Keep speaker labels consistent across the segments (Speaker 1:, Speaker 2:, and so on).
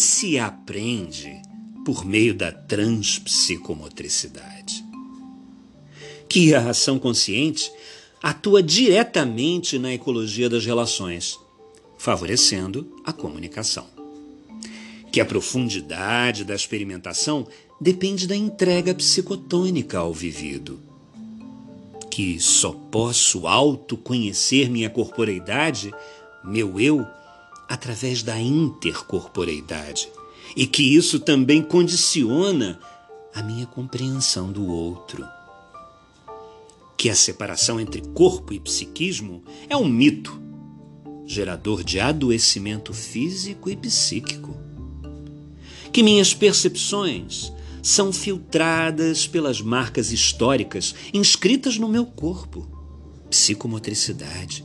Speaker 1: Se aprende por meio da transpsicomotricidade? Que a ação consciente atua diretamente na ecologia das relações, favorecendo a comunicação. Que a profundidade da experimentação depende da entrega psicotônica ao vivido. Que só posso autoconhecer minha corporeidade, meu eu, através da intercorporeidade. E que isso também condiciona a minha compreensão do outro que a separação entre corpo e psiquismo é um mito, gerador de adoecimento físico e psíquico. Que minhas percepções são filtradas pelas marcas históricas inscritas no meu corpo, psicomotricidade.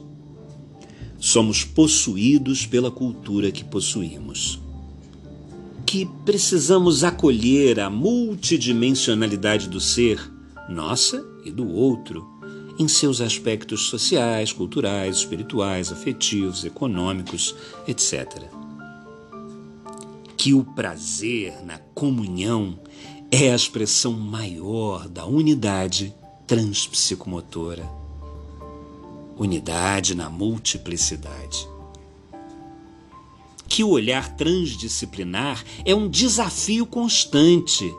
Speaker 1: Somos possuídos pela cultura que possuímos. Que precisamos acolher a multidimensionalidade do ser nossa e do outro, em seus aspectos sociais, culturais, espirituais, afetivos, econômicos, etc. Que o prazer na comunhão é a expressão maior da unidade transpsicomotora. Unidade na multiplicidade. Que o olhar transdisciplinar é um desafio constante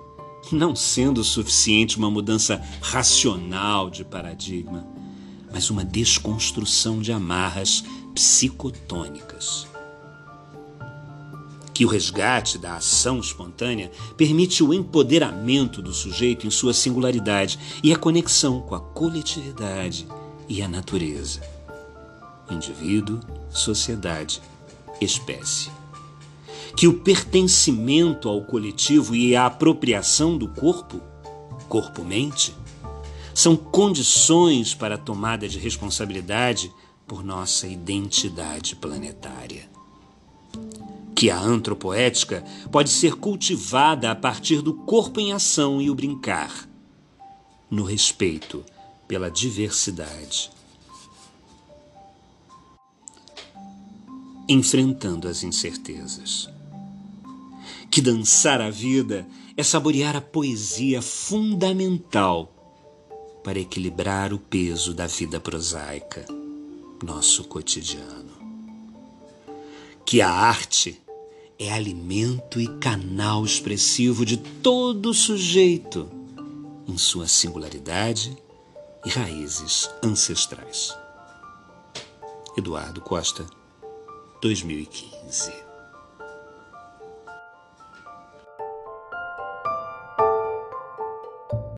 Speaker 1: não sendo suficiente uma mudança racional de paradigma, mas uma desconstrução de amarras psicotônicas. Que o resgate da ação espontânea permite o empoderamento do sujeito em sua singularidade e a conexão com a coletividade e a natureza. Indivíduo, sociedade, espécie que o pertencimento ao coletivo e a apropriação do corpo, corpo-mente, são condições para a tomada de responsabilidade por nossa identidade planetária. Que a antropoética pode ser cultivada a partir do corpo em ação e o brincar, no respeito pela diversidade. Enfrentando as incertezas que dançar a vida é saborear a poesia fundamental para equilibrar o peso da vida prosaica, nosso cotidiano. Que a arte é alimento e canal expressivo de todo sujeito em sua singularidade e raízes ancestrais. Eduardo Costa, 2015